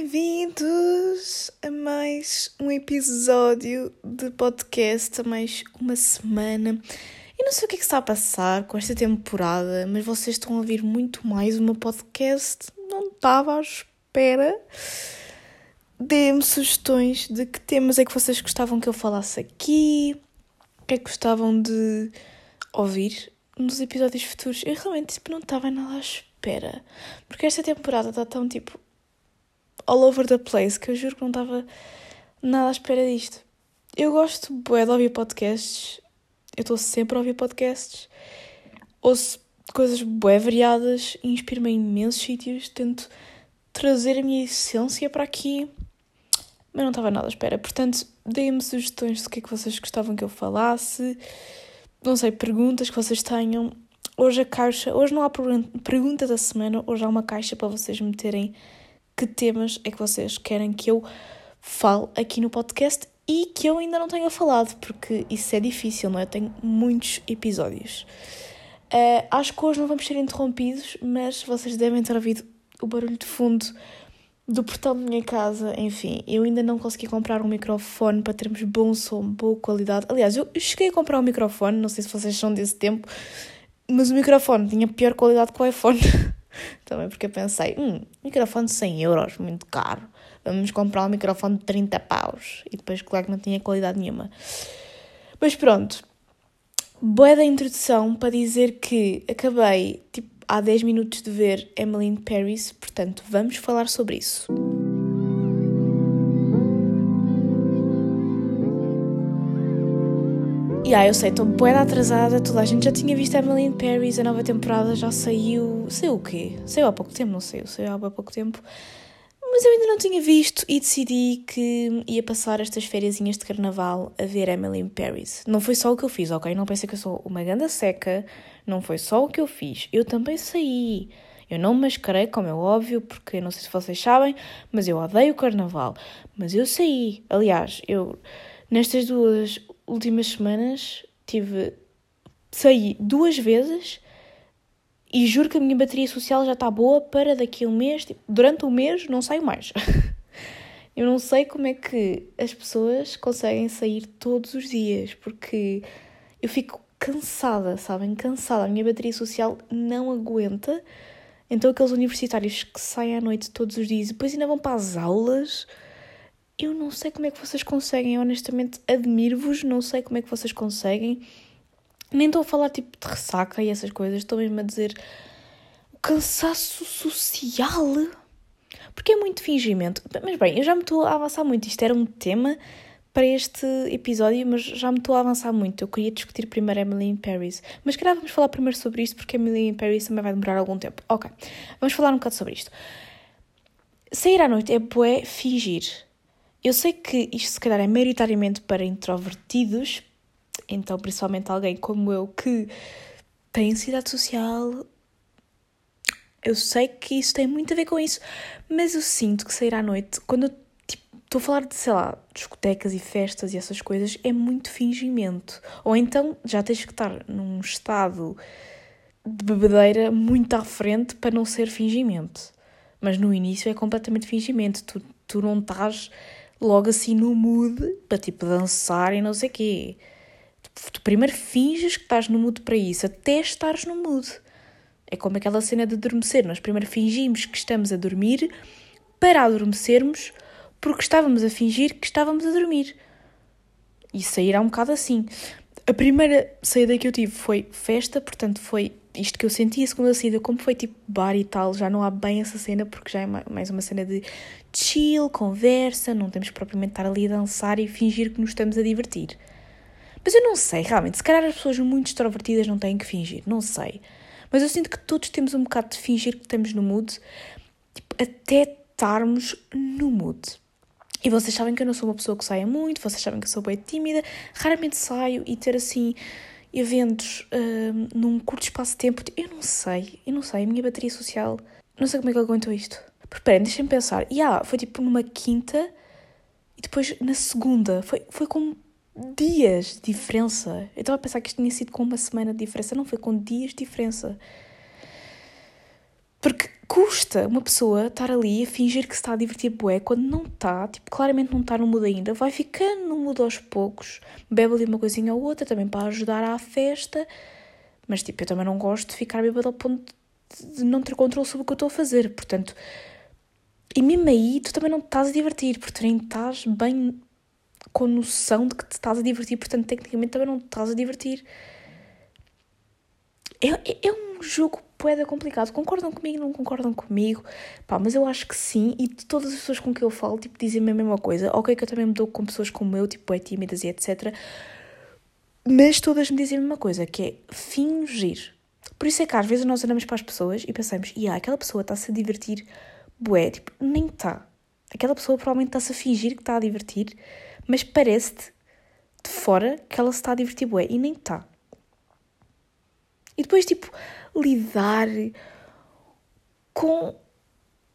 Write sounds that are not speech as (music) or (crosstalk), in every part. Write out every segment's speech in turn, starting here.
Bem-vindos a mais um episódio de podcast, a mais uma semana. Eu não sei o que é que está a passar com esta temporada, mas vocês estão a ouvir muito mais meu podcast. Não estava à espera. Dê-me sugestões de que temas é que vocês gostavam que eu falasse aqui, o que é que gostavam de ouvir nos episódios futuros. Eu realmente tipo, não estava nada à espera, porque esta temporada está tão tipo all over the place que eu juro que não estava nada à espera disto. Eu gosto bué de ouvir podcasts, eu estou sempre a ouvir podcasts, ouço coisas bué variadas, inspiro-me em imensos sítios, tento trazer a minha essência para aqui, mas não estava nada à espera. Portanto, deem-me sugestões do que é que vocês gostavam que eu falasse, não sei, perguntas que vocês tenham. Hoje a caixa, hoje não há pergunta da semana, hoje há uma caixa para vocês meterem que temas é que vocês querem que eu fale aqui no podcast e que eu ainda não tenha falado, porque isso é difícil, não é? Eu tenho muitos episódios. Uh, acho que hoje não vamos ser interrompidos, mas vocês devem ter ouvido o barulho de fundo do portão da minha casa. Enfim, eu ainda não consegui comprar um microfone para termos bom som, boa qualidade. Aliás, eu cheguei a comprar um microfone, não sei se vocês são desse tempo, mas o microfone tinha pior qualidade que o iPhone. (laughs) Também porque eu pensei, hum, microfone de 100 euros, muito caro. Vamos comprar um microfone de 30 paus. E depois, claro que não tinha qualidade nenhuma. Mas pronto. Boa da introdução para dizer que acabei, tipo, há 10 minutos de ver Emily Paris, portanto, vamos falar sobre isso. Yeah, eu sei, estou bué atrasada, toda a gente já tinha visto Emily in Paris, a nova temporada já saiu, saiu o quê? Saiu há pouco tempo, não sei, saiu há pouco tempo. Mas eu ainda não tinha visto e decidi que ia passar estas férias de carnaval a ver Emily in Paris. Não foi só o que eu fiz, ok? Não pensei que eu sou uma ganda seca, não foi só o que eu fiz. Eu também saí. Eu não me mascarei, como é óbvio, porque não sei se vocês sabem, mas eu odeio o carnaval. Mas eu saí. Aliás, eu nestas duas últimas semanas tive. saí duas vezes e juro que a minha bateria social já está boa para daqui a um mês. Tipo, durante um mês não saio mais. (laughs) Eu não sei como é que as pessoas conseguem sair todos os dias, porque eu fico cansada, sabem? Cansada. A minha bateria social não aguenta. Então, aqueles universitários que saem à noite todos os dias e depois ainda vão para as aulas eu não sei como é que vocês conseguem, honestamente admiro-vos, não sei como é que vocês conseguem. Nem estou a falar tipo de ressaca e essas coisas, estou mesmo a dizer o cansaço social. Porque é muito fingimento. Mas bem, eu já me estou a avançar muito. Isto era um tema para este episódio, mas já me estou a avançar muito. Eu queria discutir primeiro Emily in Paris. Mas calhar vamos falar primeiro sobre isto, porque Emily in Paris também vai demorar algum tempo. Ok, vamos falar um bocado sobre isto. Sair à noite é bué fingir. Eu sei que isto se calhar é maioritariamente para introvertidos, então principalmente alguém como eu que tem ansiedade social. Eu sei que isso tem muito a ver com isso, mas eu sinto que sair à noite, quando eu tipo, estou a falar de, sei lá, discotecas e festas e essas coisas, é muito fingimento. Ou então já tens que estar num estado de bebedeira muito à frente para não ser fingimento. Mas no início é completamente fingimento. Tu, tu não estás logo assim no mood para tipo dançar e não sei o quê. Tu primeiro finges que estás no mood para isso, até estares no mood. É como aquela cena de adormecer. Nós primeiro fingimos que estamos a dormir para adormecermos porque estávamos a fingir que estávamos a dormir. E sair é um bocado assim. A primeira saída que eu tive foi festa, portanto foi isto que eu senti. A segunda saída, como foi tipo bar e tal, já não há bem essa cena porque já é mais uma cena de chill, conversa, não temos propriamente estar ali a dançar e fingir que nos estamos a divertir. Mas eu não sei, realmente, se calhar as pessoas muito extrovertidas não têm que fingir, não sei. Mas eu sinto que todos temos um bocado de fingir que estamos no mood, tipo, até estarmos no mood. E vocês sabem que eu não sou uma pessoa que saia muito, vocês sabem que eu sou bem tímida, raramente saio e ter assim eventos uh, num curto espaço de tempo, eu não sei, eu não sei, a minha bateria social, não sei como é que eu aguento isto. Esperem, deixem-me pensar. E yeah, foi tipo numa quinta e depois na segunda. Foi, foi com dias de diferença. Eu estava a pensar que isto tinha sido com uma semana de diferença. Não, foi com dias de diferença. Porque custa uma pessoa estar ali a fingir que se está a divertir bué quando não está, tipo, claramente não está no mood ainda, vai ficando no mood aos poucos, bebe ali uma coisinha ou outra também para ajudar à festa, mas tipo, eu também não gosto de ficar bêbado ao ponto de não ter controle sobre o que eu estou a fazer, portanto, e mesmo aí tu também não estás a divertir, porque nem estás bem com noção de que te estás a divertir, portanto, tecnicamente também não estás a divertir. É, é, é um jogo poeda complicado. Concordam comigo, não concordam comigo? Pá, mas eu acho que sim, e de todas as pessoas com que eu falo, tipo, dizem-me a mesma coisa. Ok, que eu também me dou com pessoas como eu, tipo, é tímidas e etc. Mas todas me dizem a mesma coisa, que é fingir. Por isso é que às vezes nós olhamos para as pessoas e pensamos, e ah, aquela pessoa está-se a divertir, bué, tipo, nem está. Aquela pessoa provavelmente está-se a fingir que está a divertir, mas parece-te de fora que ela se está a divertir bué, e nem está. E depois, tipo, lidar com.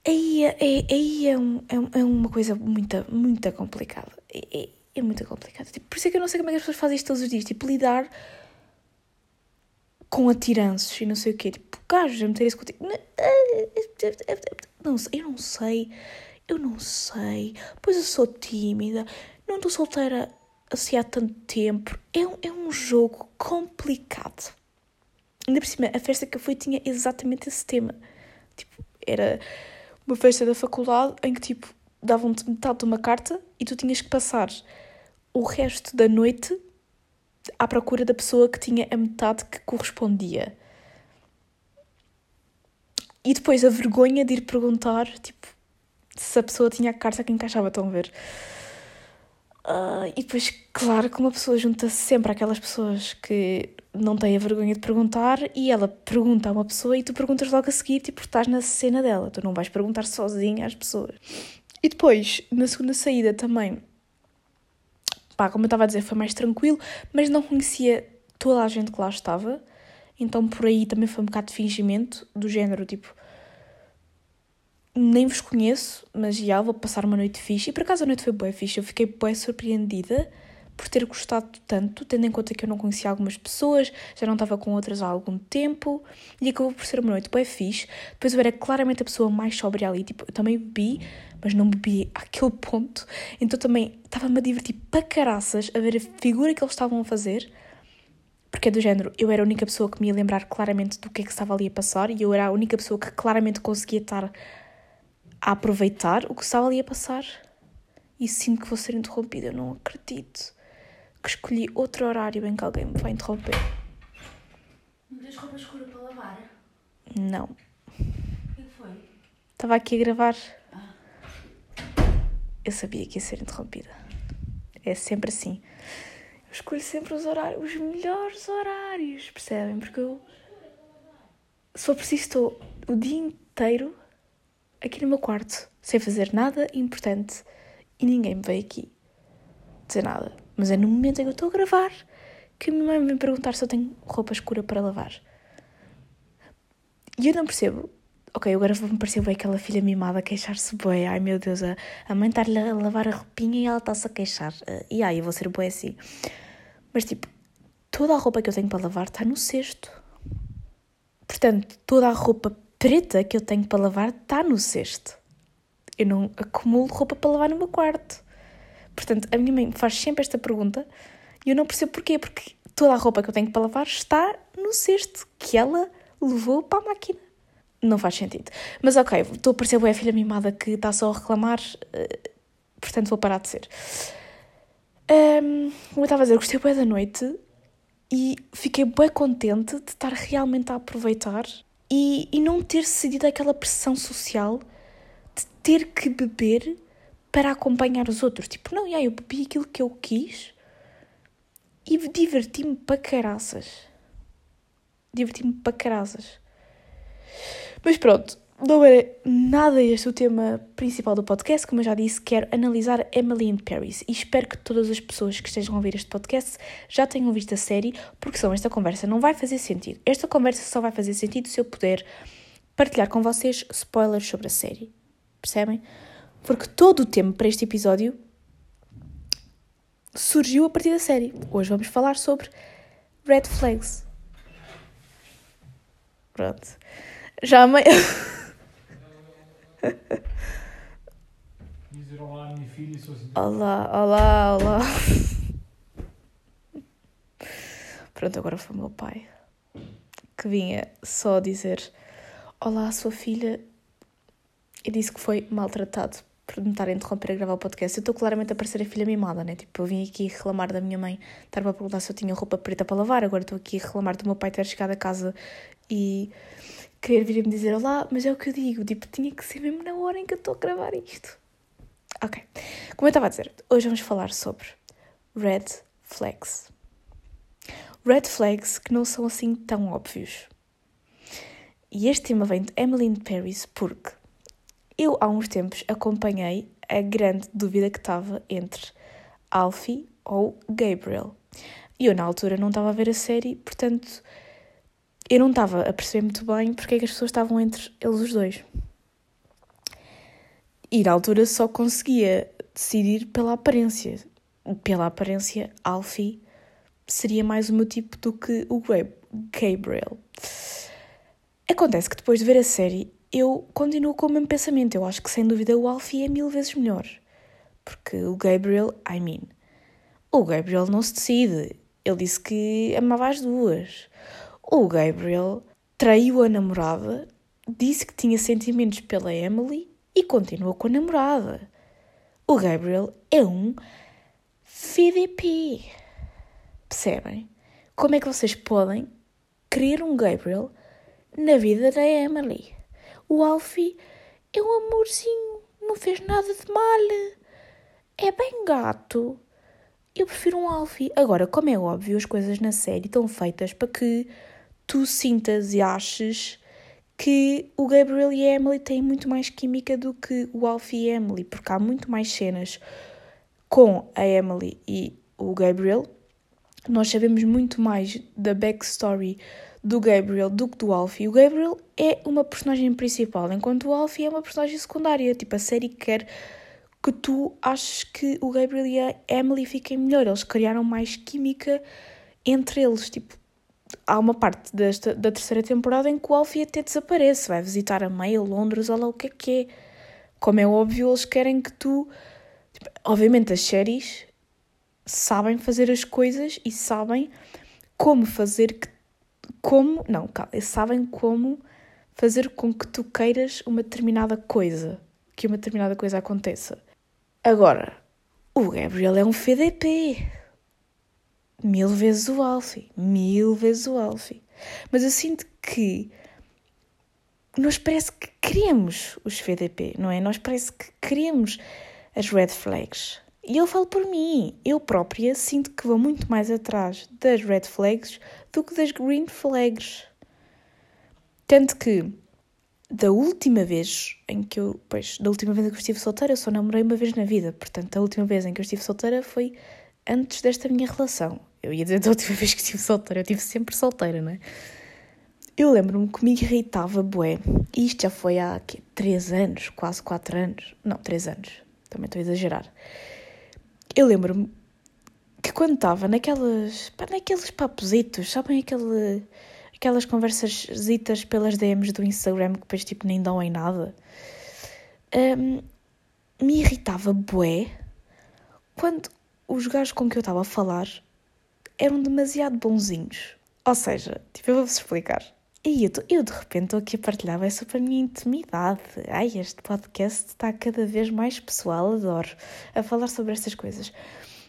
Aí é, é, aí é, um, é, é uma coisa muito, muito complicada. É, é, é muito complicado. Tipo, por isso é que eu não sei como é que as pessoas fazem isto todos os dias. Tipo, lidar com atiranços e não sei o quê. Tipo, gajos a meter isso contigo. Não sei, eu não sei. Eu não sei. Pois eu sou tímida. Não estou solteira assim há tanto tempo. É é um jogo complicado. Ainda por cima, a festa que eu fui tinha exatamente esse tema. Tipo, era uma festa da faculdade em que, tipo, davam-te metade de uma carta e tu tinhas que passar o resto da noite à procura da pessoa que tinha a metade que correspondia. E depois a vergonha de ir perguntar, tipo, se a pessoa tinha a carta que encaixava, estão a ver? Uh, e depois, claro que uma pessoa junta-se sempre àquelas pessoas que não têm a vergonha de perguntar e ela pergunta a uma pessoa e tu perguntas logo a seguir, tipo, estás na cena dela, tu não vais perguntar sozinha às pessoas. E depois, na segunda saída também, pá, como eu estava a dizer, foi mais tranquilo, mas não conhecia toda a gente que lá estava, então por aí também foi um bocado de fingimento, do género, tipo, nem vos conheço, mas já vou passar uma noite fixe. E por acaso a noite foi boa fixe. Eu fiquei boa surpreendida por ter gostado tanto, tendo em conta que eu não conhecia algumas pessoas, já não estava com outras há algum tempo, e acabou por ser uma noite boa fixe. Depois eu era claramente a pessoa mais sóbria ali, tipo, eu também bebi, mas não bebi àquele ponto, então também estava-me a divertir para caraças a ver a figura que eles estavam a fazer, porque é do género, eu era a única pessoa que me ia lembrar claramente do que é que estava ali a passar, e eu era a única pessoa que claramente conseguia estar a aproveitar o que estava ali a passar e sinto que vou ser interrompida. Eu não acredito que escolhi outro horário em que alguém me vai interromper. Não tens roupa escura para lavar? Não. O que foi? Estava aqui a gravar. Eu sabia que ia ser interrompida. É sempre assim. Eu escolho sempre os horários, os melhores horários, percebem? Porque eu, se for preciso, estou o dia inteiro aqui no meu quarto, sem fazer nada importante e ninguém me veio aqui dizer nada. Mas é no momento em que eu estou a gravar que a minha mãe vem perguntar se eu tenho roupa escura para lavar. E eu não percebo. Ok, agora vou-me parecer bem aquela filha mimada a queixar-se bem. Ai meu Deus, a, a mãe está-lhe a lavar a roupinha e ela está-se a queixar. Uh, e ai, eu vou ser boa assim. Mas tipo, toda a roupa que eu tenho para lavar está no cesto. Portanto, toda a roupa preta que eu tenho para lavar está no cesto. Eu não acumulo roupa para lavar no meu quarto. Portanto, a minha mãe faz sempre esta pergunta e eu não percebo porquê, porque toda a roupa que eu tenho para lavar está no cesto que ela levou para a máquina. Não faz sentido. Mas ok, estou a parecer a filha mimada que está só a reclamar, uh, portanto vou parar de ser. Um, como eu estava a dizer, gostei bem da noite e fiquei bem contente de estar realmente a aproveitar e, e não ter cedido àquela pressão social de ter que beber para acompanhar os outros. Tipo, não, já, eu bebi aquilo que eu quis e diverti-me para caraças. Diverti-me para caraças. Mas pronto, não era nada este o tema principal do podcast. Como eu já disse, quero analisar Emily in Paris e espero que todas as pessoas que estejam a ouvir este podcast já tenham visto a série, porque senão esta conversa não vai fazer sentido. Esta conversa só vai fazer sentido se eu puder partilhar com vocês spoilers sobre a série. Percebem? Porque todo o tema para este episódio surgiu a partir da série. Hoje vamos falar sobre Red Flags. Pronto. Já meio. (laughs) Dizer olá à minha filha e sou. Olá, olá, olá. Pronto, agora foi o meu pai que vinha só dizer Olá, sua filha. E disse que foi maltratado por me estar a interromper a gravar o podcast. Eu estou claramente a parecer a filha mimada, né? Tipo, eu vim aqui reclamar da minha mãe, estar-me a perguntar se eu tinha roupa preta para lavar. Agora estou aqui a reclamar do meu pai ter chegado a casa e querer vir me dizer olá, mas é o que eu digo, tipo, tinha que ser mesmo na hora em que eu estou a gravar isto. Ok. Como eu estava a dizer, hoje vamos falar sobre red flags. Red flags que não são assim tão óbvios. E este tema vem de Emily Paris porque eu há uns tempos acompanhei a grande dúvida que estava entre Alfie ou Gabriel. E eu na altura não estava a ver a série, portanto eu não estava a perceber muito bem porque é que as pessoas estavam entre eles os dois. E na altura só conseguia decidir pela aparência. Pela aparência, Alfie seria mais o meu tipo do que o Gabriel. Acontece que depois de ver a série, eu continuo com o mesmo pensamento. Eu acho que sem dúvida o Alfie é mil vezes melhor. Porque o Gabriel, I mean, o Gabriel não se decide. Ele disse que amava as duas. O Gabriel traiu a namorada, disse que tinha sentimentos pela Emily e continua com a namorada. O Gabriel é um FDP. Percebem? Como é que vocês podem querer um Gabriel na vida da Emily? O Alfie é um amorzinho, não fez nada de mal. É bem gato. Eu prefiro um Alfie. Agora, como é óbvio, as coisas na série estão feitas para que tu sintas e aches que o Gabriel e a Emily têm muito mais química do que o Alfie e a Emily, porque há muito mais cenas com a Emily e o Gabriel. Nós sabemos muito mais da backstory do Gabriel do que do Alfie. O Gabriel é uma personagem principal, enquanto o Alfie é uma personagem secundária. Tipo, a série quer que tu aches que o Gabriel e a Emily fiquem melhor. Eles criaram mais química entre eles. Tipo, há uma parte desta, da terceira temporada em que o Alfie até desaparece, vai visitar a meia Londres, olha lá o que é que é. Como é óbvio, eles querem que tu. Tipo, obviamente, as séries sabem fazer as coisas e sabem como fazer que. Como. Não, calma, sabem como fazer com que tu queiras uma determinada coisa, que uma determinada coisa aconteça. Agora, o Gabriel é um FDP mil vezes o Alfie, mil vezes o Alfie. Mas eu sinto que nós parece que queremos os VDP, não é? Nós parece que queremos as red flags. E eu falo por mim, eu própria sinto que vou muito mais atrás das red flags do que das green flags. Tanto que da última vez em que eu, pois, da última vez em que eu estive solteira, eu só namorei uma vez na vida, portanto, a última vez em que eu estive solteira foi antes desta minha relação. Eu ia dizer da última (laughs) vez que estive solteira, eu estive sempre solteira, não é? Eu lembro-me que me irritava bué, e isto já foi há quê, 3 anos, quase 4 anos, não, 3 anos, também estou a exagerar. Eu lembro-me que quando estava naquelas, pá, naqueles papositos, sabem aquele, aquelas conversas pelas DMs do Instagram que depois tipo nem dão em nada, um, me irritava bué quando os gajos com que eu estava a falar eram demasiado bonzinhos. Ou seja, tipo, eu vou-vos explicar. E eu, eu de repente estou aqui a partilhar é sobre a minha intimidade. Ai, este podcast está cada vez mais pessoal, adoro a falar sobre estas coisas.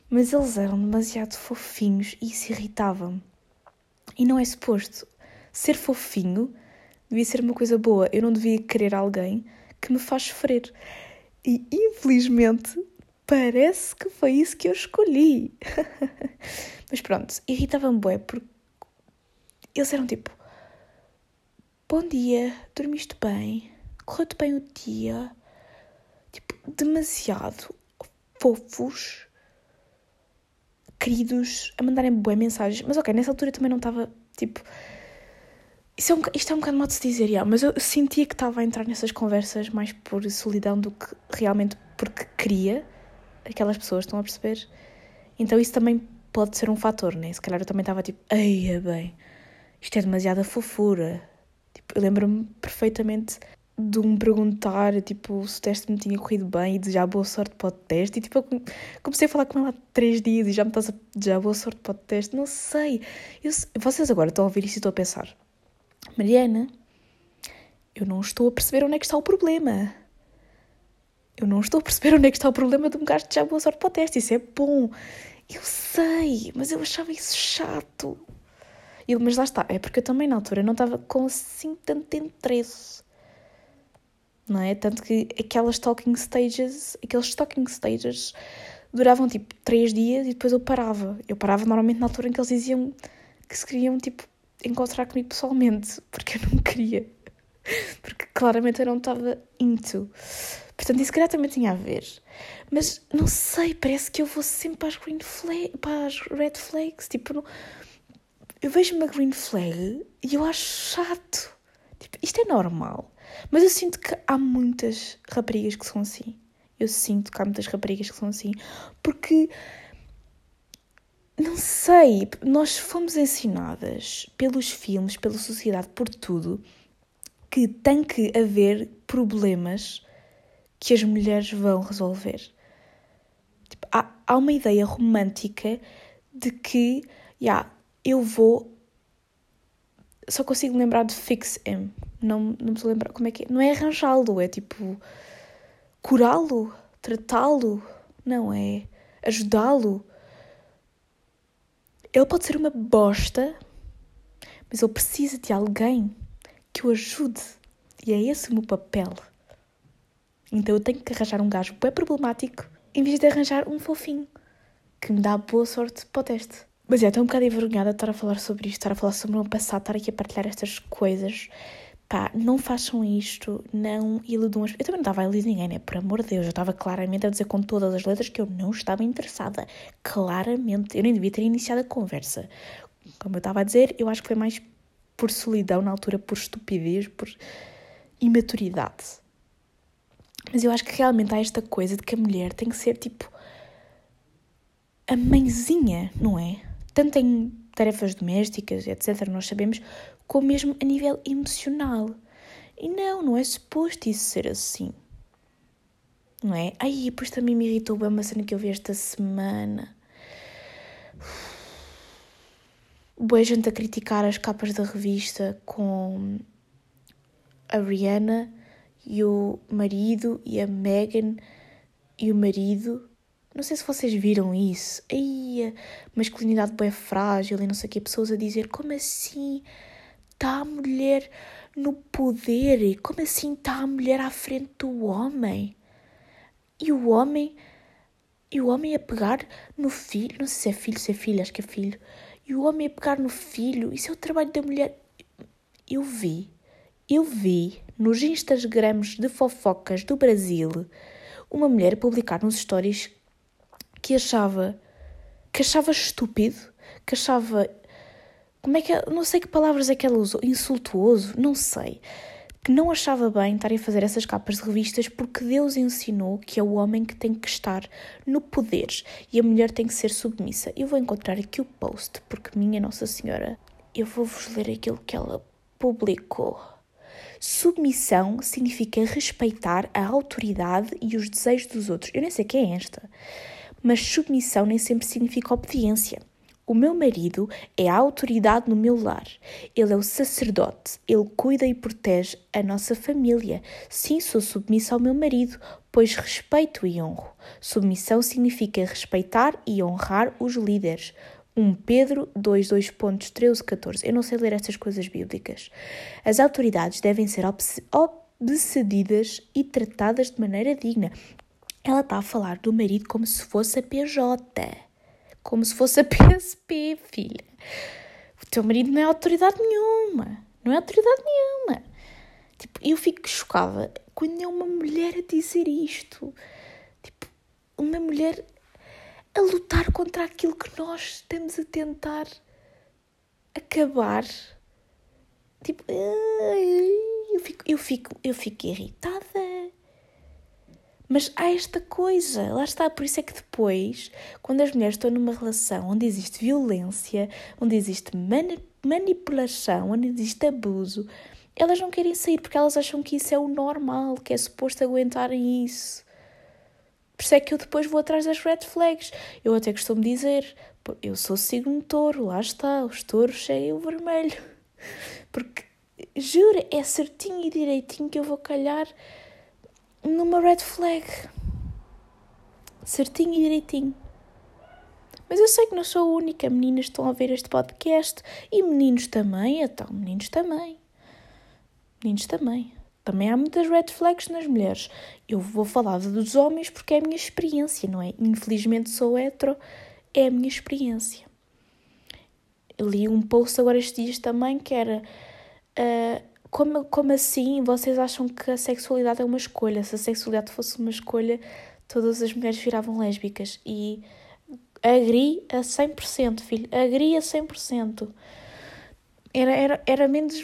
Mas eles eram demasiado fofinhos e isso irritava-me. E não é suposto. Ser fofinho devia ser uma coisa boa. Eu não devia querer alguém que me faz sofrer. E infelizmente parece que foi isso que eu escolhi. (laughs) Mas pronto, irritava-me bué porque eles eram tipo: Bom dia, dormiste bem? Correu-te bem o dia? Tipo, demasiado fofos, queridos, a mandarem bué mensagens. Mas ok, nessa altura também não estava tipo. Isto é, um, isto é um bocado mal de se dizer, yeah, mas eu sentia que estava a entrar nessas conversas mais por solidão do que realmente porque queria aquelas pessoas, estão a perceber? Então isso também pode ser um fator, né? Se calhar eu também estava tipo, eia bem, isto é demasiada fofura. Tipo, eu lembro-me perfeitamente de me perguntar, tipo, se o teste me tinha corrido bem e desejar boa sorte para o teste. E, tipo, eu comecei a falar com ela há três dias e já me estás a desejar boa sorte para o teste. Não sei. Eu, vocês agora estão a ouvir isso e estão a pensar. Mariana, eu não estou a perceber onde é que está o problema. Eu não estou a perceber onde é que está o problema de gajo desejar boa sorte para o teste. Isso é bom. Eu sei, mas eu achava isso chato. Eu, mas lá está, é porque eu também na altura não estava com assim tanto interesse não é? Tanto que aquelas talking stages, aqueles talking stages duravam tipo três dias e depois eu parava. Eu parava normalmente na altura em que eles diziam que se queriam tipo encontrar comigo pessoalmente, (laughs) porque eu não queria. Porque claramente eu não estava into. Portanto, isso calhar também tinha a ver. Mas não sei, parece que eu vou sempre para as green flag, para as red flags. Tipo, não... eu vejo uma green flag e eu acho chato. Tipo, isto é normal. Mas eu sinto que há muitas raparigas que são assim. Eu sinto que há muitas raparigas que são assim. Porque. Não sei, nós fomos ensinadas pelos filmes, pela sociedade, por tudo, que tem que haver problemas que as mulheres vão resolver. Tipo, há, há uma ideia romântica de que, yeah, eu vou. Só consigo lembrar de fix him, não, não me estou lembrar como é que é. Não é arranjá-lo, é tipo curá-lo, tratá-lo, não é ajudá-lo. Ele pode ser uma bosta, mas ele precisa de alguém que o ajude. E é esse o meu papel. Então eu tenho que arranjar um gajo bem problemático em vez de arranjar um fofinho que me dá boa sorte para o teste. Mas é, estou um bocado envergonhada de estar a falar sobre isto, estar a falar sobre o meu passado, estar aqui a partilhar estas coisas pá, não façam isto, não iludam as... Eu também não estava a iludir ninguém, né? Por amor de Deus, eu estava claramente a dizer com todas as letras que eu não estava interessada. Claramente, eu nem devia ter iniciado a conversa. Como eu estava a dizer, eu acho que foi mais por solidão na altura, por estupidez, por imaturidade. Mas eu acho que realmente há esta coisa de que a mulher tem que ser tipo a mãezinha, não é? Tanto em tarefas domésticas, etc., nós sabemos, como mesmo a nível emocional. E não, não é suposto isso ser assim. Não é? Ai, depois também me irritou bem uma cena que eu vi esta semana. Boa gente a criticar as capas da revista com a Rihanna e o marido e a Megan e o marido não sei se vocês viram isso. Aí, masculinidade bem frágil e não sei o que. Pessoas a dizer como assim está a mulher no poder? Como assim está a mulher à frente do homem? E o homem. E o homem a pegar no filho. Não sei se é filho, se é filho, acho que é filho. E o homem a pegar no filho. Isso é o trabalho da mulher. Eu vi. Eu vi nos Instagrams de fofocas do Brasil uma mulher publicar nos stories que achava que achava estúpido, que achava como é que não sei que palavras é que ela usou, insultuoso, não sei, que não achava bem estarem a fazer essas capas de revistas porque Deus ensinou que é o homem que tem que estar no poder e a mulher tem que ser submissa. Eu vou encontrar aqui o post porque minha Nossa Senhora, eu vou-vos ler aquilo que ela publicou. Submissão significa respeitar a autoridade e os desejos dos outros. Eu nem sei quem é esta mas submissão nem sempre significa obediência. O meu marido é a autoridade no meu lar. Ele é o sacerdote. Ele cuida e protege a nossa família. Sim, sou submissa ao meu marido, pois respeito e honro. Submissão significa respeitar e honrar os líderes. 1 Pedro 2, 2 pontos 13, 14. Eu não sei ler estas coisas bíblicas. As autoridades devem ser obedecidas e tratadas de maneira digna. Ela está a falar do marido como se fosse a PJ. Como se fosse a (laughs) PSP, filha. O teu marido não é autoridade nenhuma. Não é autoridade nenhuma. Tipo, eu fico chocada quando é uma mulher a dizer isto. Tipo, uma mulher a lutar contra aquilo que nós estamos a tentar acabar. Tipo, eu fico, eu fico, eu fico irritada. Mas há esta coisa, lá está, por isso é que depois, quando as mulheres estão numa relação onde existe violência, onde existe mani manipulação, onde existe abuso, elas não querem sair porque elas acham que isso é o normal, que é suposto aguentarem isso. Por isso é que eu depois vou atrás das red flags. Eu até costumo dizer, eu sou signo touro, lá está, os touros é o vermelho. (laughs) Porque, juro, é certinho e direitinho que eu vou calhar numa red flag. Certinho e direitinho. Mas eu sei que não sou a única. Meninas estão a ver este podcast e meninos também, então, meninos também. Meninos também. Também há muitas red flags nas mulheres. Eu vou falar dos homens porque é a minha experiência, não é? Infelizmente sou hetero, é a minha experiência. Eu li um post agora estes dias também que era uh, como, como assim vocês acham que a sexualidade é uma escolha? Se a sexualidade fosse uma escolha, todas as mulheres viravam lésbicas. E agri a 100%, filho, agri a 100%. Era, era, era, menos,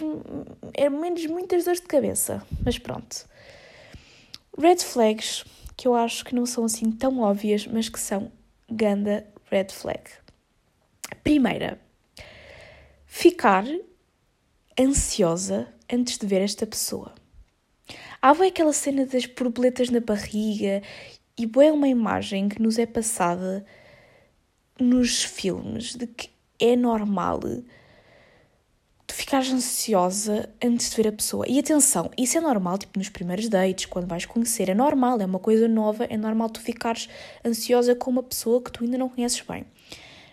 era menos muitas dores de cabeça, mas pronto. Red flags, que eu acho que não são assim tão óbvias, mas que são ganda red flag. Primeira, ficar ansiosa antes de ver esta pessoa. Há bem aquela cena das borboletas na barriga e bem uma imagem que nos é passada nos filmes de que é normal tu ficares ansiosa antes de ver a pessoa. E atenção, isso é normal, tipo, nos primeiros dates, quando vais conhecer, é normal, é uma coisa nova, é normal tu ficares ansiosa com uma pessoa que tu ainda não conheces bem.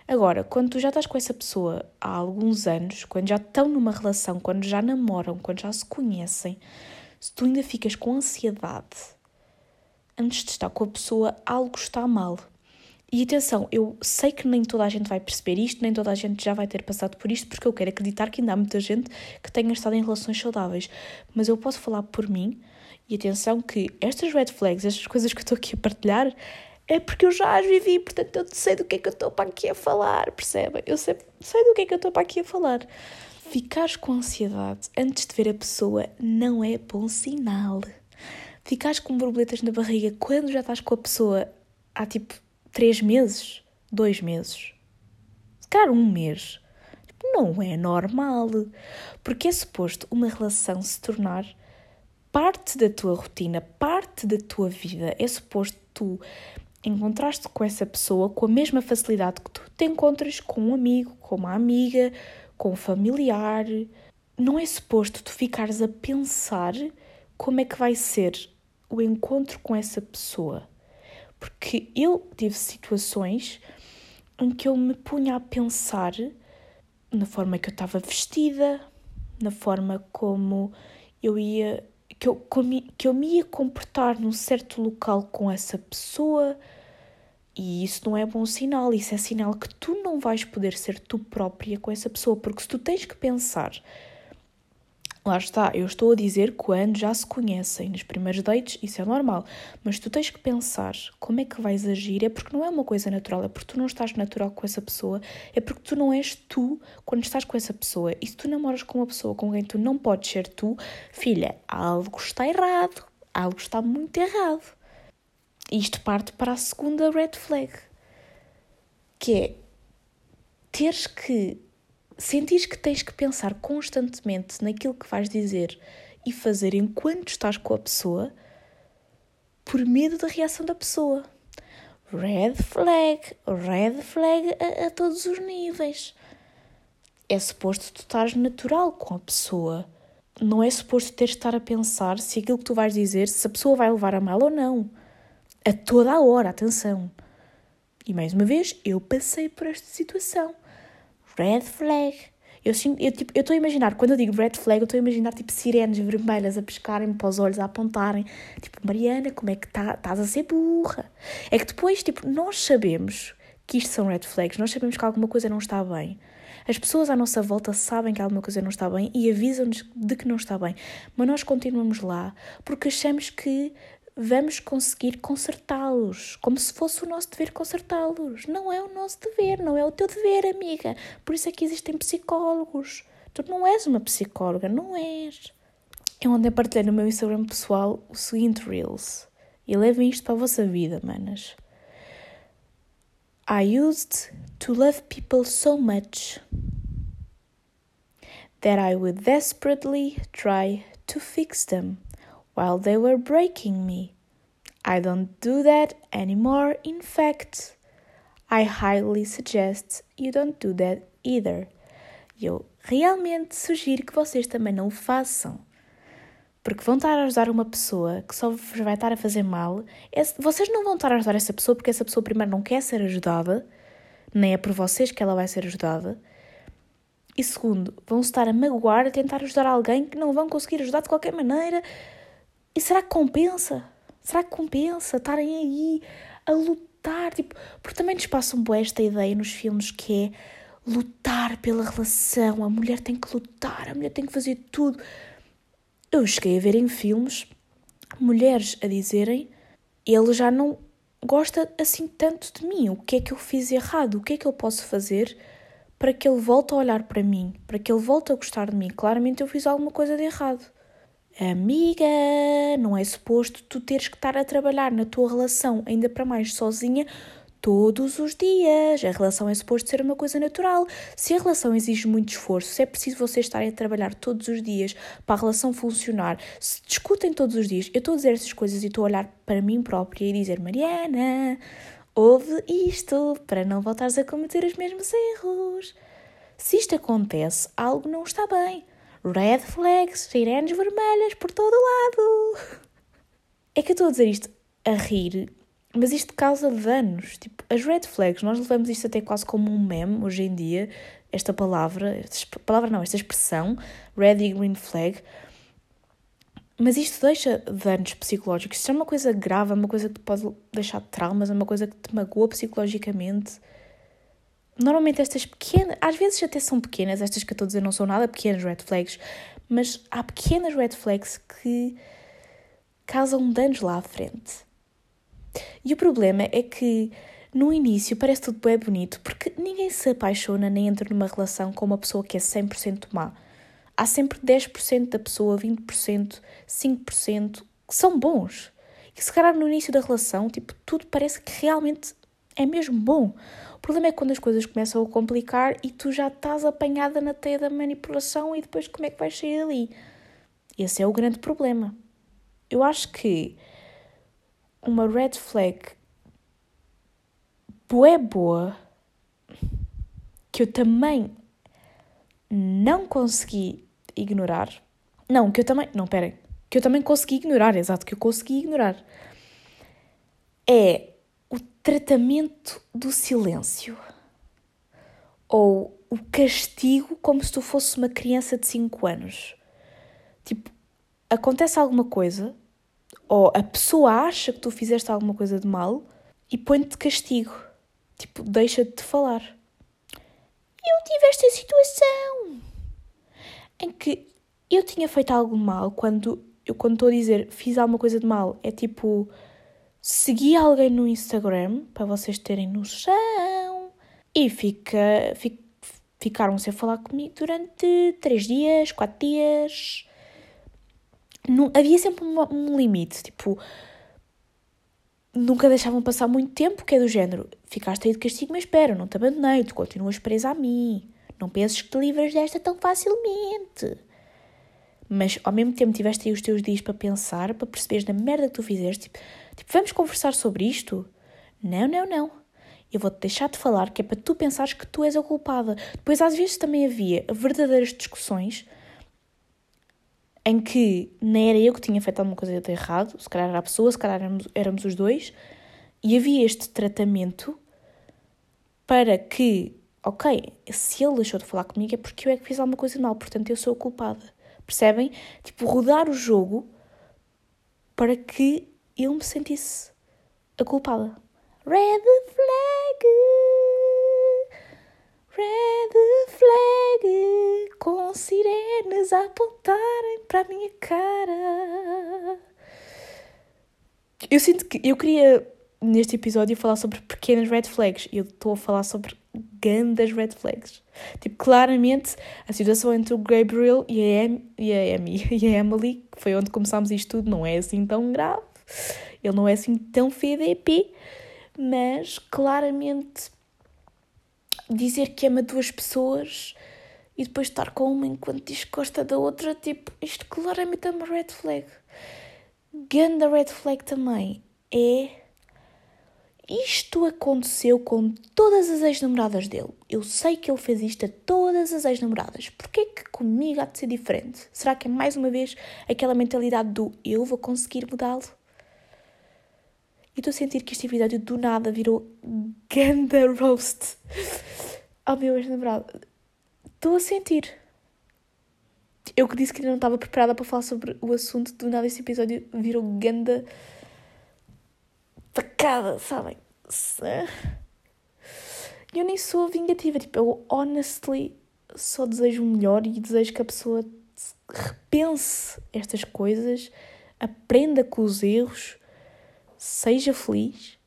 Agora, quando tu já estás com essa pessoa há alguns anos, quando já estão numa relação, quando já namoram, quando já se conhecem, se tu ainda ficas com ansiedade antes de estar com a pessoa, algo está mal. E atenção, eu sei que nem toda a gente vai perceber isto, nem toda a gente já vai ter passado por isto, porque eu quero acreditar que ainda há muita gente que tenha estado em relações saudáveis. Mas eu posso falar por mim, e atenção que estas red flags, estas coisas que eu estou aqui a partilhar, é porque eu já as vivi, portanto eu sei do que é que eu estou para aqui a falar, percebem? Eu sei, sei do que é que eu estou para aqui a falar. Ficares com ansiedade antes de ver a pessoa não é bom sinal. Ficares com borboletas na barriga quando já estás com a pessoa há tipo três meses, dois meses, se calhar um mês. Não é normal. Porque é suposto uma relação se tornar parte da tua rotina, parte da tua vida. É suposto tu encontraste com essa pessoa com a mesma facilidade que tu te encontras com um amigo, com uma amiga, com um familiar. Não é suposto tu ficares a pensar como é que vai ser o encontro com essa pessoa. Porque eu tive situações em que eu me punha a pensar na forma que eu estava vestida, na forma como eu ia que eu, que eu me ia comportar num certo local com essa pessoa. E isso não é bom sinal, isso é sinal que tu não vais poder ser tu própria com essa pessoa, porque se tu tens que pensar Lá está, eu estou a dizer quando já se conhecem, nos primeiros dates, isso é normal. Mas tu tens que pensar como é que vais agir, é porque não é uma coisa natural, é porque tu não estás natural com essa pessoa, é porque tu não és tu quando estás com essa pessoa. E se tu namoras com uma pessoa com quem tu não podes ser tu, filha, algo está errado, algo está muito errado. Isto parte para a segunda red flag, que é teres que sentires que tens que pensar constantemente naquilo que vais dizer e fazer enquanto estás com a pessoa, por medo da reação da pessoa. Red flag, red flag a, a todos os níveis. É suposto tu estás natural com a pessoa. Não é suposto ter de estar a pensar se aquilo que tu vais dizer, se a pessoa vai levar a mal ou não. A toda a hora, atenção. E mais uma vez, eu passei por esta situação red flag. Eu estou eu, tipo, eu a imaginar, quando eu digo red flag, eu estou a imaginar tipo sirenes vermelhas a pescarem para os olhos, a apontarem. Tipo, Mariana, como é que tá, estás a ser burra? É que depois, tipo, nós sabemos que isto são red flags, nós sabemos que alguma coisa não está bem. As pessoas à nossa volta sabem que alguma coisa não está bem e avisam-nos de que não está bem, mas nós continuamos lá porque achamos que vamos conseguir consertá-los, como se fosse o nosso dever consertá-los. Não é o nosso dever, não é o teu dever, amiga. Por isso é que existem psicólogos. Tu não és uma psicóloga, não és. Eu ontem partilhei no meu Instagram pessoal o seguinte Reels. E levem isto para a vossa vida, manas. I used to love people so much that I would desperately try to fix them while they were breaking me. I don't do that anymore, in fact. I highly suggest you don't do that either. Eu realmente sugiro que vocês também não o façam. Porque vão estar a ajudar uma pessoa que só vos vai estar a fazer mal. Vocês não vão estar a ajudar essa pessoa porque essa pessoa, primeiro, não quer ser ajudada, nem é por vocês que ela vai ser ajudada. E segundo, vão estar a magoar, a tentar ajudar alguém que não vão conseguir ajudar de qualquer maneira. E será que compensa? Será que compensa estarem aí a lutar? Tipo, porque também nos passam boa esta ideia nos filmes que é lutar pela relação. A mulher tem que lutar, a mulher tem que fazer tudo. Eu cheguei a ver em filmes mulheres a dizerem ele já não gosta assim tanto de mim. O que é que eu fiz errado? O que é que eu posso fazer para que ele volte a olhar para mim? Para que ele volte a gostar de mim? Claramente eu fiz alguma coisa de errado. Amiga, não é suposto tu teres que estar a trabalhar na tua relação, ainda para mais sozinha, todos os dias. A relação é suposto ser uma coisa natural. Se a relação exige muito esforço, se é preciso vocês estarem a trabalhar todos os dias para a relação funcionar, se discutem todos os dias, eu estou a dizer essas coisas e estou a olhar para mim própria e dizer: Mariana, ouve isto para não voltares a cometer os mesmos erros. Se isto acontece, algo não está bem. Red flags, sirenes vermelhas por todo lado. É que eu estou a dizer isto a rir, mas isto causa danos. Tipo, as red flags, nós levamos isto até quase como um meme hoje em dia, esta palavra, esta palavra não, esta expressão, red e green flag. Mas isto deixa danos psicológicos. Isto é uma coisa grave, é uma coisa que pode deixar traumas, é uma coisa que te magoa psicologicamente. Normalmente estas pequenas, às vezes até são pequenas, estas que eu estou a dizer não são nada pequenas red flags, mas há pequenas red flags que causam danos lá à frente. E o problema é que no início parece tudo bem bonito, porque ninguém se apaixona nem entra numa relação com uma pessoa que é 100% má. Há sempre 10% da pessoa, 20%, 5% que são bons. E se calhar no início da relação, tipo, tudo parece que realmente é mesmo bom. O problema é quando as coisas começam a complicar e tu já estás apanhada na teia da manipulação e depois como é que vais sair dali? Esse é o grande problema. Eu acho que uma red flag boa boa que eu também não consegui ignorar. Não, que eu também. Não, peraí. Que eu também consegui ignorar, exato, que eu consegui ignorar. É tratamento do silêncio. Ou o castigo como se tu fosse uma criança de 5 anos. Tipo, acontece alguma coisa, ou a pessoa acha que tu fizeste alguma coisa de mal e põe-te de castigo. Tipo, deixa-te de falar. Eu tive esta situação em que eu tinha feito algo mal quando eu quando estou a dizer fiz alguma coisa de mal é tipo segui alguém no Instagram para vocês terem noção e fica, fi- ficaram sem falar comigo durante três dias, quatro dias. Não, havia sempre uma- um limite, tipo, nunca deixavam passar muito tempo, que é do género, ficaste aí de castigo, mas espera, não te abandonei, tu continuas presa a mim, não penses que te livras desta tão facilmente. Mas ao mesmo tempo tiveste aí os teus dias para pensar, para perceberes na merda que tu fizeste, tipo, tipo, vamos conversar sobre isto? Não, não, não. Eu vou-te deixar de falar, que é para tu pensares que tu és a culpada. Depois, às vezes, também havia verdadeiras discussões em que nem era eu que tinha feito alguma coisa de errado, se calhar era a pessoa, se calhar éramos, éramos os dois, e havia este tratamento para que, ok, se ele deixou de falar comigo é porque eu é que fiz alguma coisa mal, portanto eu sou a culpada. Percebem? Tipo, rodar o jogo para que eu me sentisse a culpada. Red flag, red flag, com sirenes a apontarem para a minha cara. Eu sinto que eu queria neste episódio falar sobre pequenas red flags eu estou a falar sobre grandes red flags. Tipo, claramente a situação entre o Gabriel e a, em e a (laughs) e a Emily, que foi onde começámos isto tudo, não é assim tão grave. Ele não é assim tão FDP, mas claramente dizer que ama duas pessoas e depois estar com uma enquanto diz que gosta da outra, tipo, isto claramente é uma red flag. Ganda red flag também é. Isto aconteceu com todas as ex-namoradas dele. Eu sei que ele fez isto a todas as ex-namoradas. Porquê que comigo há de ser diferente? Será que é mais uma vez aquela mentalidade do eu vou conseguir mudá-lo? E estou a sentir que este episódio do nada virou ganda roast ao meu ex-namorado. Estou a sentir. Eu que disse que ainda não estava preparada para falar sobre o assunto, do nada este episódio virou ganda tacada, sabem? Eu nem sou vingativa, tipo, eu honestly só desejo o melhor e desejo que a pessoa repense estas coisas, aprenda com os erros, seja feliz.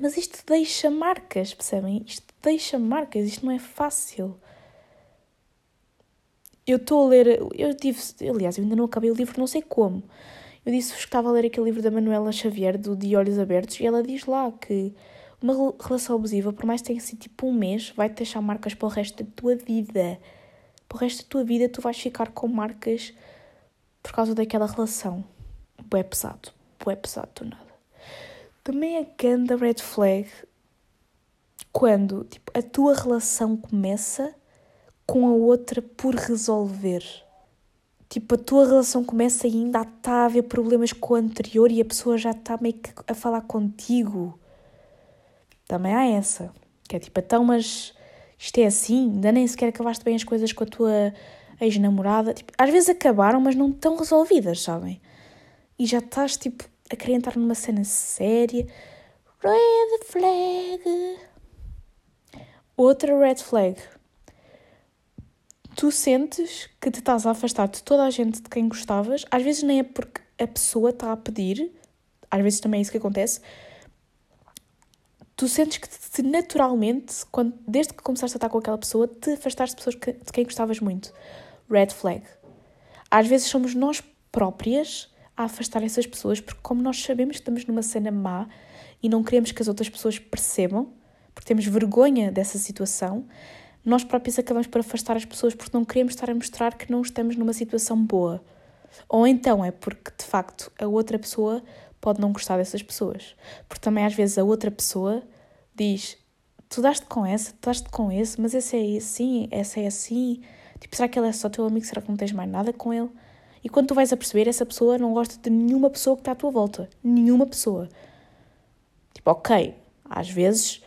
Mas isto deixa marcas, percebem? Isto deixa marcas, isto não é fácil. Eu estou a ler, eu tive, aliás, eu ainda não acabei o livro, não sei como. Eu disse-vos que estava a ler aquele livro da Manuela Xavier, do De Olhos Abertos, e ela diz lá que uma relação abusiva, por mais que tenha sido tipo um mês, vai te deixar marcas para o resto da tua vida. Para o resto da tua vida, tu vais ficar com marcas por causa daquela relação. Bué pesado. Bué pesado do nada. Também é grande red flag quando tipo, a tua relação começa com a outra por resolver. Tipo, a tua relação começa e ainda está a haver problemas com a anterior e a pessoa já está meio que a falar contigo. Também há essa. Que é tipo, então, mas isto é assim, ainda nem sequer acabaste bem as coisas com a tua ex-namorada. Tipo, às vezes acabaram, mas não estão resolvidas, sabem? E já estás, tipo, a querer entrar numa cena séria. Red flag. Outra red flag tu sentes que te estás a afastar de toda a gente de quem gostavas, às vezes nem é porque a pessoa está a pedir, às vezes também é isso que acontece. Tu sentes que te, naturalmente, quando, desde que começaste a estar com aquela pessoa, te afastaste de pessoas que, de quem gostavas muito. Red flag. Às vezes somos nós próprias a afastar essas pessoas, porque como nós sabemos que estamos numa cena má e não queremos que as outras pessoas percebam, porque temos vergonha dessa situação, nós próprios acabamos por afastar as pessoas porque não queremos estar a mostrar que não estamos numa situação boa. Ou então é porque, de facto, a outra pessoa pode não gostar dessas pessoas. Porque também às vezes a outra pessoa diz: Tu daste com essa, tu daste com esse, mas esse é assim, essa é assim. Tipo, será que ele é só teu amigo? Será que não tens mais nada com ele? E quando tu vais a perceber, essa pessoa não gosta de nenhuma pessoa que está à tua volta. Nenhuma pessoa. Tipo, ok, às vezes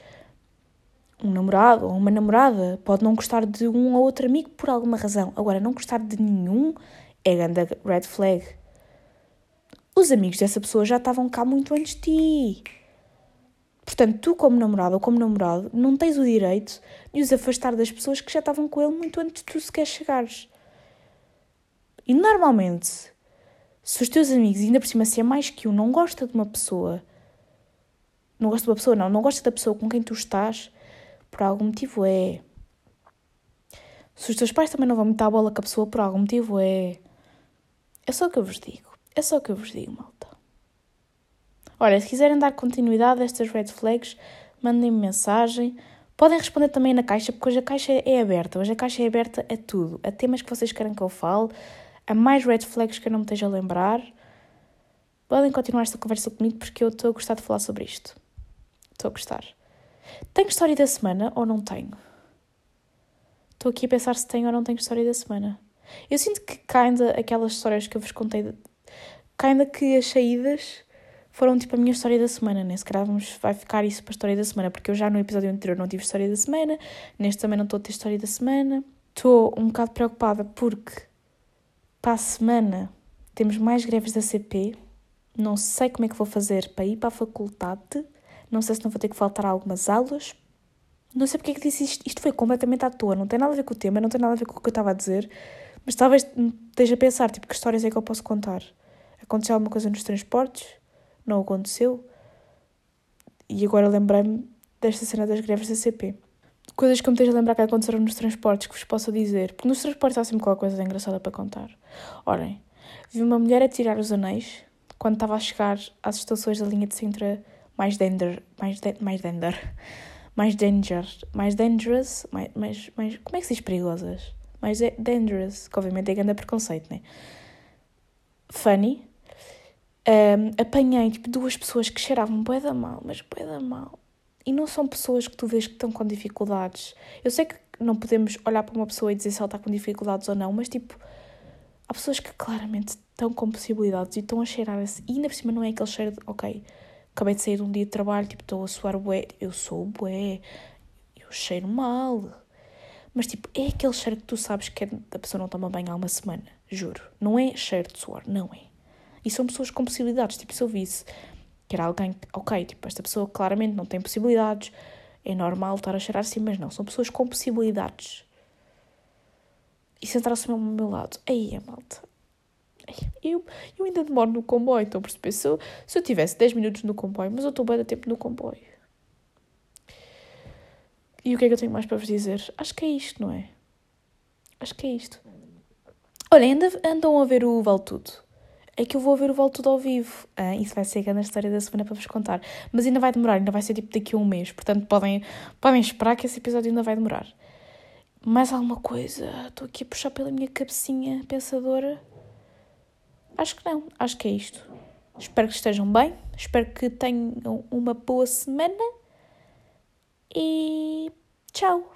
um namorado ou uma namorada pode não gostar de um ou outro amigo por alguma razão. Agora, não gostar de nenhum é grande red flag. Os amigos dessa pessoa já estavam cá muito antes de ti. Portanto, tu, como namorado ou como namorado, não tens o direito de os afastar das pessoas que já estavam com ele muito antes de tu sequer chegares. E normalmente, se os teus amigos, ainda por cima, se é mais que um, não gosta de uma pessoa, não gosta de uma pessoa, não, não gosta da pessoa com quem tu estás, por algum motivo é. Se os teus pais também não vão meter a bola com a pessoa, por algum motivo é. É só o que eu vos digo. É só o que eu vos digo, malta. Olha, se quiserem dar continuidade a estas red flags, mandem-me mensagem. Podem responder também na caixa, porque hoje a caixa é aberta. Hoje a caixa é aberta a tudo. A temas que vocês querem que eu fale, a mais red flags que eu não me esteja a lembrar. Podem continuar esta conversa comigo porque eu estou a gostar de falar sobre isto. Estou a gostar. Tenho história da semana ou não tenho? Estou aqui a pensar se tenho ou não tenho história da semana. Eu sinto que ainda aquelas histórias que eu vos contei, ainda que as saídas foram tipo a minha história da semana, né? Se calhar vamos, vai ficar isso para a história da semana, porque eu já no episódio anterior não tive história da semana, neste também não estou a ter história da semana. Estou um bocado preocupada porque para a semana temos mais greves da CP, não sei como é que vou fazer para ir para a faculdade não sei se não vou ter que faltar algumas aulas. Não sei porque é que disse isto. Isto foi completamente à toa. Não tem nada a ver com o tema, não tem nada a ver com o que eu estava a dizer. Mas talvez esteja a pensar, tipo, que histórias é que eu posso contar? Aconteceu alguma coisa nos transportes? Não aconteceu? E agora lembrei-me desta cena das greves da CP. Coisas que eu me esteja a lembrar que aconteceram nos transportes que vos posso dizer. Porque nos transportes há sempre qualquer coisa engraçada para contar. Orem, vi uma mulher a tirar os anéis quando estava a chegar às estações da linha de Sintra mais dender, mais, de, mais dender, mais danger, mais dangerous, mais, mais, mais como é que se diz perigosas? Mais é dangerous, que obviamente é grande preconceito, né? Funny. Um, apanhei tipo duas pessoas que cheiravam bué da mal, mas bué da mal. E não são pessoas que tu vês que estão com dificuldades. Eu sei que não podemos olhar para uma pessoa e dizer se ela está com dificuldades ou não, mas tipo, há pessoas que claramente estão com possibilidades e estão a cheirar assim. E ainda por cima não é aquele cheiro de, ok, acabei de sair de um dia de trabalho, tipo, estou a suar bué, eu sou bué, eu cheiro mal. Mas tipo, é aquele cheiro que tu sabes que é, a pessoa não toma banho há uma semana, juro. Não é cheiro de suor, não é. E são pessoas com possibilidades, tipo, se eu visse que era alguém, ok, tipo, esta pessoa claramente não tem possibilidades, é normal estar a cheirar assim, mas não, são pessoas com possibilidades. E sentar-se ao meu lado, aí é malta, eu, eu ainda demoro no comboio, estão a? Se eu, se eu tivesse 10 minutos no comboio, mas eu estou bem a tempo no comboio. E o que é que eu tenho mais para vos dizer? Acho que é isto, não é? Acho que é isto. Olha, ainda andam a ver o Vale Tudo. É que eu vou ver o Vale Tudo ao vivo. Ah, isso vai ser a grande história da semana para vos contar. Mas ainda vai demorar, ainda vai ser tipo daqui a um mês. Portanto, podem, podem esperar que esse episódio ainda vai demorar. Mais alguma coisa? Estou aqui a puxar pela minha cabecinha pensadora. Acho que não, acho que é isto. Espero que estejam bem, espero que tenham uma boa semana e tchau!